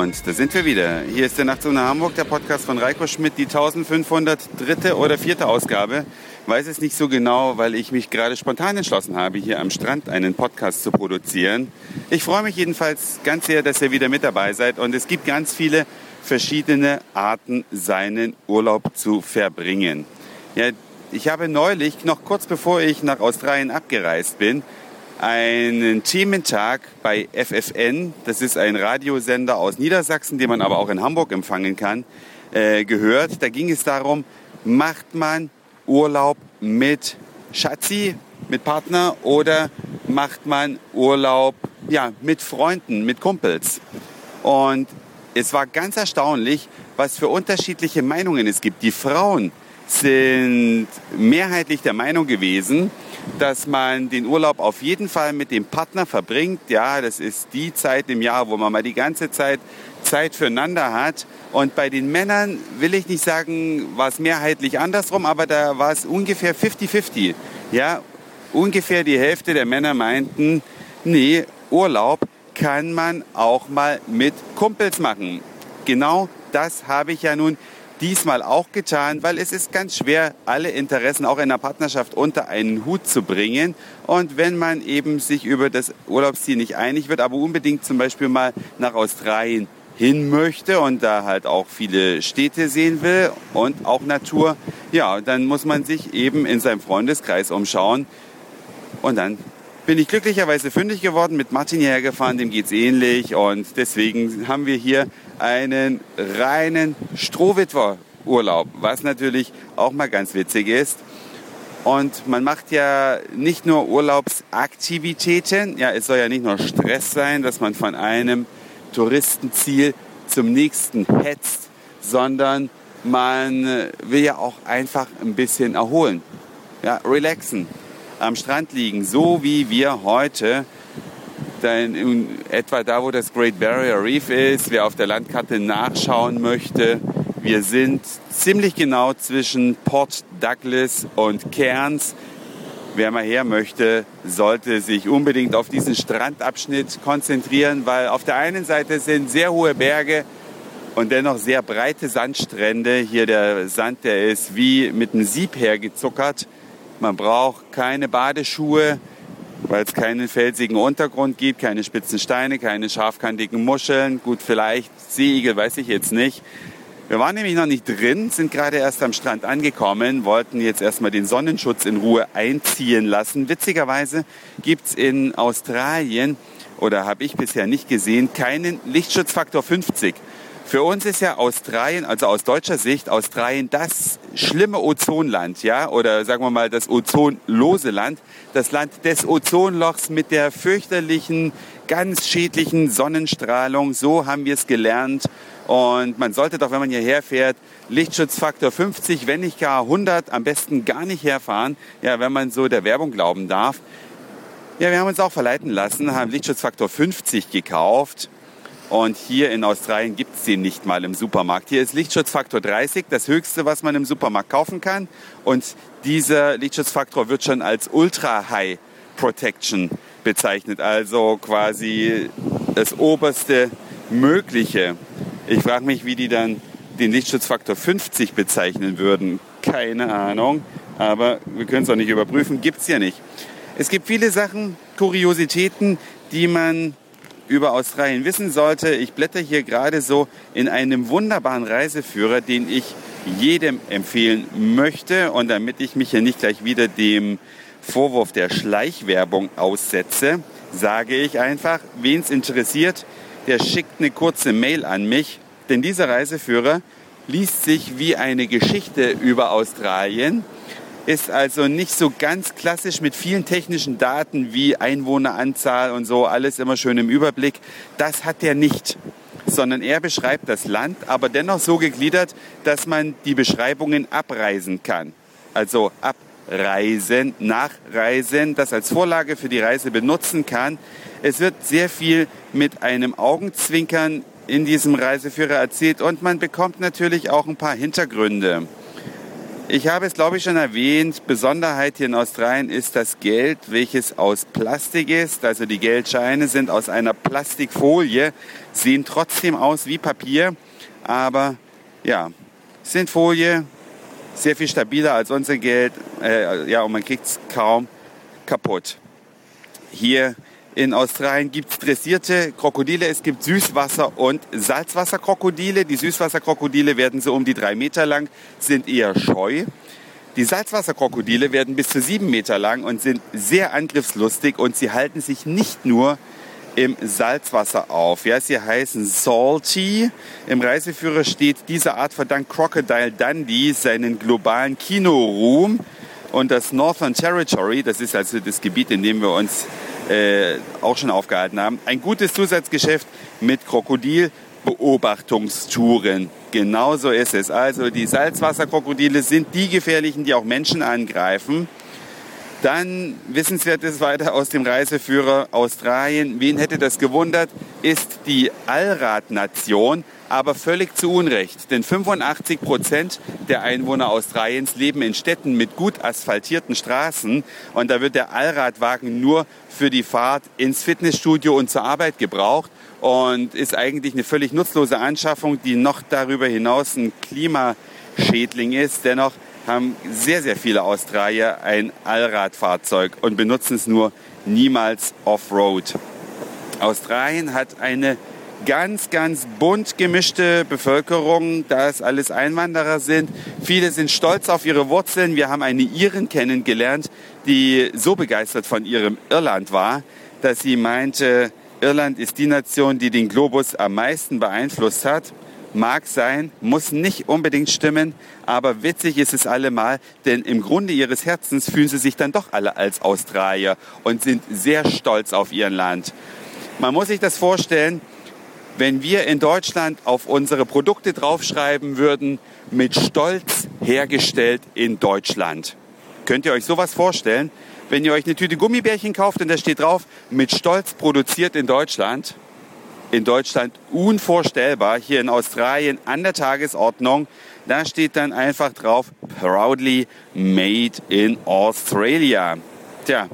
Und da sind wir wieder. Hier ist der Nachtzone Hamburg, der Podcast von Reiko Schmidt, die 1503. oder vierte Ausgabe. Weiß es nicht so genau, weil ich mich gerade spontan entschlossen habe, hier am Strand einen Podcast zu produzieren. Ich freue mich jedenfalls ganz sehr, dass ihr wieder mit dabei seid. Und es gibt ganz viele verschiedene Arten, seinen Urlaub zu verbringen. Ja, ich habe neulich, noch kurz bevor ich nach Australien abgereist bin, einen Thementag bei FFN, das ist ein Radiosender aus Niedersachsen, den man aber auch in Hamburg empfangen kann, äh, gehört. Da ging es darum, macht man Urlaub mit Schatzi, mit Partner oder macht man Urlaub ja, mit Freunden, mit Kumpels. Und es war ganz erstaunlich, was für unterschiedliche Meinungen es gibt. Die Frauen sind mehrheitlich der Meinung gewesen, dass man den Urlaub auf jeden Fall mit dem Partner verbringt. Ja, das ist die Zeit im Jahr, wo man mal die ganze Zeit Zeit füreinander hat. Und bei den Männern will ich nicht sagen, war es mehrheitlich andersrum, aber da war es ungefähr 50-50. Ja, ungefähr die Hälfte der Männer meinten, nee, Urlaub kann man auch mal mit Kumpels machen. Genau das habe ich ja nun diesmal auch getan, weil es ist ganz schwer, alle Interessen auch in der Partnerschaft unter einen Hut zu bringen. Und wenn man eben sich über das Urlaubsziel nicht einig wird, aber unbedingt zum Beispiel mal nach Australien hin möchte und da halt auch viele Städte sehen will und auch Natur, ja, dann muss man sich eben in seinem Freundeskreis umschauen. Und dann bin ich glücklicherweise fündig geworden, mit Martin hierher gefahren, dem geht's ähnlich und deswegen haben wir hier einen reinen Strohwitwer-Urlaub, was natürlich auch mal ganz witzig ist. Und man macht ja nicht nur Urlaubsaktivitäten, ja, es soll ja nicht nur Stress sein, dass man von einem Touristenziel zum nächsten hetzt, sondern man will ja auch einfach ein bisschen erholen, ja, relaxen, am Strand liegen, so wie wir heute in etwa da, wo das Great Barrier Reef ist, wer auf der Landkarte nachschauen möchte. Wir sind ziemlich genau zwischen Port Douglas und Cairns. Wer mal her möchte, sollte sich unbedingt auf diesen Strandabschnitt konzentrieren, weil auf der einen Seite sind sehr hohe Berge und dennoch sehr breite Sandstrände. Hier der Sand, der ist wie mit einem Sieb hergezuckert. Man braucht keine Badeschuhe, weil es keinen felsigen Untergrund gibt, keine spitzen Steine, keine scharfkantigen Muscheln. Gut, vielleicht Seeigel, weiß ich jetzt nicht. Wir waren nämlich noch nicht drin, sind gerade erst am Strand angekommen, wollten jetzt erstmal den Sonnenschutz in Ruhe einziehen lassen. Witzigerweise gibt's in Australien, oder habe ich bisher nicht gesehen, keinen Lichtschutzfaktor 50. Für uns ist ja Australien, also aus deutscher Sicht, Australien das schlimme Ozonland, ja, oder sagen wir mal das ozonlose Land, das Land des Ozonlochs mit der fürchterlichen, ganz schädlichen Sonnenstrahlung. So haben wir es gelernt. Und man sollte doch, wenn man hierher fährt, Lichtschutzfaktor 50, wenn nicht gar 100, am besten gar nicht herfahren, ja, wenn man so der Werbung glauben darf. Ja, wir haben uns auch verleiten lassen, haben Lichtschutzfaktor 50 gekauft und hier in Australien gibt es den nicht mal im Supermarkt. Hier ist Lichtschutzfaktor 30, das höchste, was man im Supermarkt kaufen kann. Und dieser Lichtschutzfaktor wird schon als Ultra High Protection bezeichnet, also quasi das oberste Mögliche. Ich frage mich, wie die dann den Lichtschutzfaktor 50 bezeichnen würden. Keine Ahnung, aber wir können es auch nicht überprüfen, gibt es ja nicht. Es gibt viele Sachen, Kuriositäten, die man über Australien wissen sollte. Ich blätter hier gerade so in einem wunderbaren Reiseführer, den ich jedem empfehlen möchte. Und damit ich mich hier nicht gleich wieder dem Vorwurf der Schleichwerbung aussetze, sage ich einfach, wen es interessiert, der schickt eine kurze Mail an mich. Denn dieser Reiseführer liest sich wie eine Geschichte über Australien ist also nicht so ganz klassisch mit vielen technischen Daten wie Einwohneranzahl und so, alles immer schön im Überblick. Das hat er nicht, sondern er beschreibt das Land, aber dennoch so gegliedert, dass man die Beschreibungen abreisen kann. Also abreisen, nachreisen, das als Vorlage für die Reise benutzen kann. Es wird sehr viel mit einem Augenzwinkern in diesem Reiseführer erzählt und man bekommt natürlich auch ein paar Hintergründe. Ich habe es, glaube ich, schon erwähnt. Besonderheit hier in Australien ist das Geld, welches aus Plastik ist. Also die Geldscheine sind aus einer Plastikfolie, sehen trotzdem aus wie Papier, aber ja, sind Folie, sehr viel stabiler als unser Geld. Äh, ja, und man kriegt es kaum kaputt. Hier in Australien gibt es dressierte Krokodile, es gibt Süßwasser- und Salzwasserkrokodile. Die Süßwasserkrokodile werden so um die drei Meter lang, sind eher scheu. Die Salzwasserkrokodile werden bis zu sieben Meter lang und sind sehr angriffslustig und sie halten sich nicht nur im Salzwasser auf. Ja, sie heißen Salty. Im Reiseführer steht, diese Art verdankt Crocodile Dundee seinen globalen Kinoruhm. Und das Northern Territory, das ist also das Gebiet, in dem wir uns äh, auch schon aufgehalten haben. Ein gutes Zusatzgeschäft mit Krokodilbeobachtungstouren. Genauso ist es. Also die Salzwasserkrokodile sind die gefährlichen, die auch Menschen angreifen. Dann wissenswertes weiter aus dem Reiseführer Australien. Wen hätte das gewundert? Ist die Allradnation aber völlig zu Unrecht. Denn 85 Prozent der Einwohner Australiens leben in Städten mit gut asphaltierten Straßen und da wird der Allradwagen nur für die Fahrt ins Fitnessstudio und zur Arbeit gebraucht und ist eigentlich eine völlig nutzlose Anschaffung, die noch darüber hinaus ein Klimaschädling ist. Dennoch haben sehr, sehr viele Australier ein Allradfahrzeug und benutzen es nur niemals off-road. Australien hat eine ganz, ganz bunt gemischte Bevölkerung, da es alles Einwanderer sind. Viele sind stolz auf ihre Wurzeln. Wir haben eine Iren kennengelernt, die so begeistert von ihrem Irland war, dass sie meinte, Irland ist die Nation, die den Globus am meisten beeinflusst hat. Mag sein, muss nicht unbedingt stimmen, aber witzig ist es allemal, denn im Grunde ihres Herzens fühlen sie sich dann doch alle als Australier und sind sehr stolz auf ihr Land. Man muss sich das vorstellen, wenn wir in Deutschland auf unsere Produkte draufschreiben würden, mit Stolz hergestellt in Deutschland. Könnt ihr euch sowas vorstellen? Wenn ihr euch eine Tüte Gummibärchen kauft und da steht drauf, mit Stolz produziert in Deutschland, in Deutschland unvorstellbar, hier in Australien an der Tagesordnung, da steht dann einfach drauf, proudly made in Australia. Tja,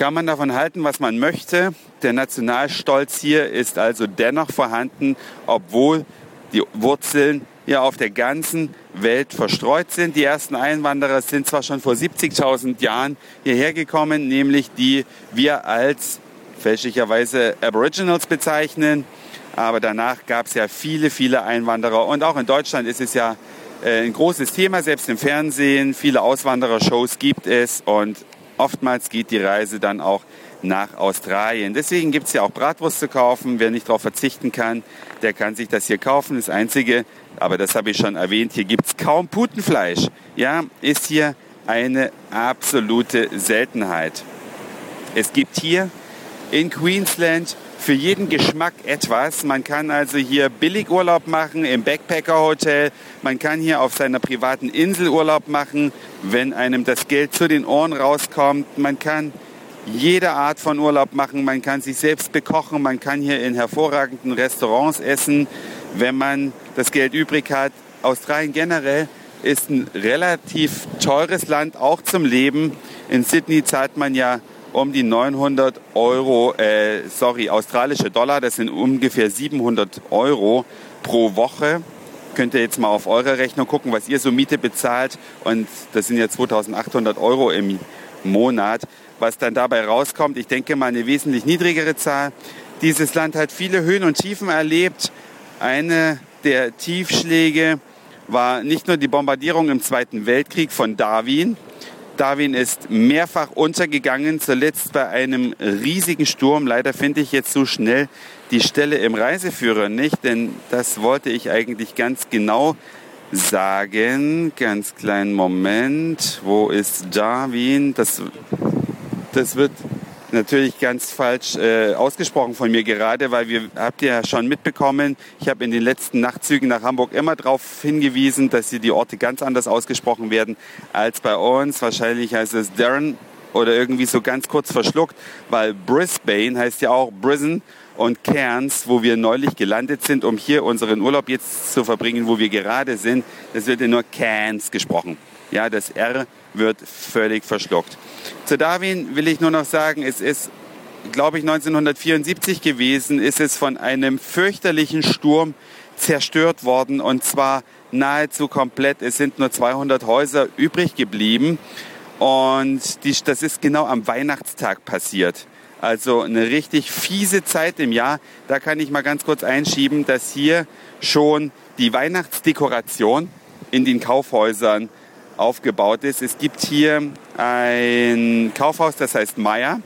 kann man davon halten, was man möchte. Der Nationalstolz hier ist also dennoch vorhanden, obwohl die Wurzeln hier auf der ganzen Welt verstreut sind. Die ersten Einwanderer sind zwar schon vor 70.000 Jahren hierher gekommen, nämlich die wir als fälschlicherweise Aboriginals bezeichnen. Aber danach gab es ja viele, viele Einwanderer. Und auch in Deutschland ist es ja äh, ein großes Thema, selbst im Fernsehen. Viele Auswanderershows gibt es. Und oftmals geht die Reise dann auch nach Australien. Deswegen gibt es ja auch Bratwurst zu kaufen. Wer nicht darauf verzichten kann, der kann sich das hier kaufen. Das Einzige, aber das habe ich schon erwähnt, hier gibt es kaum Putenfleisch. Ja, ist hier eine absolute Seltenheit. Es gibt hier in Queensland für jeden Geschmack etwas. Man kann also hier billig Urlaub machen im Backpacker-Hotel. Man kann hier auf seiner privaten Insel Urlaub machen, wenn einem das Geld zu den Ohren rauskommt. Man kann jede Art von Urlaub machen. Man kann sich selbst bekochen. Man kann hier in hervorragenden Restaurants essen, wenn man das Geld übrig hat. Australien generell ist ein relativ teures Land, auch zum Leben. In Sydney zahlt man ja um die 900 Euro, äh, sorry, australische Dollar, das sind ungefähr 700 Euro pro Woche. Könnt ihr jetzt mal auf eure Rechnung gucken, was ihr so Miete bezahlt. Und das sind ja 2800 Euro im Monat. Was dann dabei rauskommt, ich denke mal eine wesentlich niedrigere Zahl. Dieses Land hat viele Höhen und Tiefen erlebt. Eine der Tiefschläge war nicht nur die Bombardierung im Zweiten Weltkrieg von Darwin, Darwin ist mehrfach untergegangen, zuletzt bei einem riesigen Sturm. Leider finde ich jetzt so schnell die Stelle im Reiseführer nicht, denn das wollte ich eigentlich ganz genau sagen. Ganz kleinen Moment. Wo ist Darwin? Das, das wird natürlich ganz falsch äh, ausgesprochen von mir gerade, weil wir habt ihr ja schon mitbekommen, ich habe in den letzten Nachtzügen nach Hamburg immer darauf hingewiesen, dass hier die Orte ganz anders ausgesprochen werden als bei uns. Wahrscheinlich heißt es Darren oder irgendwie so ganz kurz verschluckt, weil Brisbane heißt ja auch Brisbane und Cairns, wo wir neulich gelandet sind, um hier unseren Urlaub jetzt zu verbringen, wo wir gerade sind, das wird ja nur Cairns gesprochen. Ja, das R wird völlig verschluckt. Zu Darwin will ich nur noch sagen, es ist, glaube ich, 1974 gewesen, ist es von einem fürchterlichen Sturm zerstört worden und zwar nahezu komplett. Es sind nur 200 Häuser übrig geblieben und die, das ist genau am Weihnachtstag passiert. Also eine richtig fiese Zeit im Jahr. Da kann ich mal ganz kurz einschieben, dass hier schon die Weihnachtsdekoration in den Kaufhäusern aufgebaut ist. Es gibt hier ein Kaufhaus, das heißt Meier.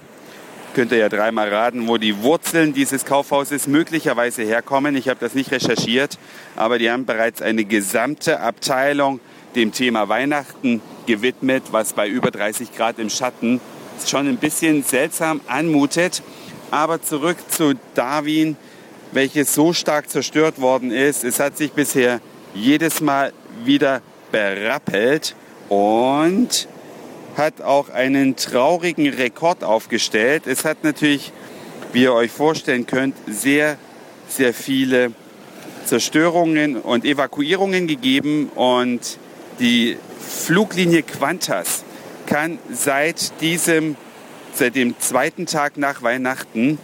Könnt ihr ja dreimal raten, wo die Wurzeln dieses Kaufhauses möglicherweise herkommen. Ich habe das nicht recherchiert, aber die haben bereits eine gesamte Abteilung dem Thema Weihnachten gewidmet, was bei über 30 Grad im Schatten schon ein bisschen seltsam anmutet. Aber zurück zu Darwin, welches so stark zerstört worden ist. Es hat sich bisher jedes Mal wieder berappelt und hat auch einen traurigen Rekord aufgestellt. Es hat natürlich, wie ihr euch vorstellen könnt, sehr, sehr viele Zerstörungen und Evakuierungen gegeben und die Fluglinie Qantas kann seit diesem, seit dem zweiten Tag nach Weihnachten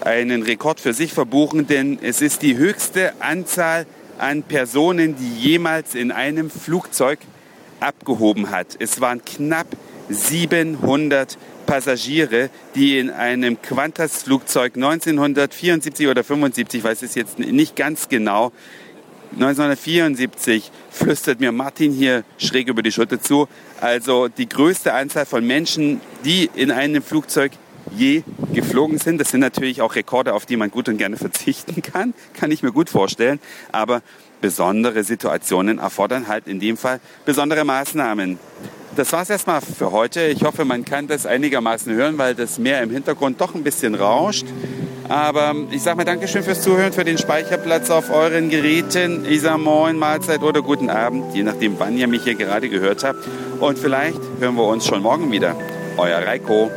einen Rekord für sich verbuchen, denn es ist die höchste Anzahl an Personen, die jemals in einem Flugzeug abgehoben hat. Es waren knapp 700 Passagiere, die in einem Qantas-Flugzeug 1974 oder 75, weiß es jetzt nicht ganz genau, 1974 flüstert mir Martin hier schräg über die Schulter zu. Also die größte Anzahl von Menschen, die in einem Flugzeug je geflogen sind. Das sind natürlich auch Rekorde, auf die man gut und gerne verzichten kann, kann ich mir gut vorstellen. Aber besondere Situationen erfordern halt in dem Fall besondere Maßnahmen. Das war es erstmal für heute. Ich hoffe, man kann das einigermaßen hören, weil das Meer im Hintergrund doch ein bisschen rauscht. Aber ich sage mal Dankeschön fürs Zuhören, für den Speicherplatz auf euren Geräten. Ich sage Moin, Mahlzeit oder guten Abend, je nachdem, wann ihr mich hier gerade gehört habt. Und vielleicht hören wir uns schon morgen wieder. Euer Reiko.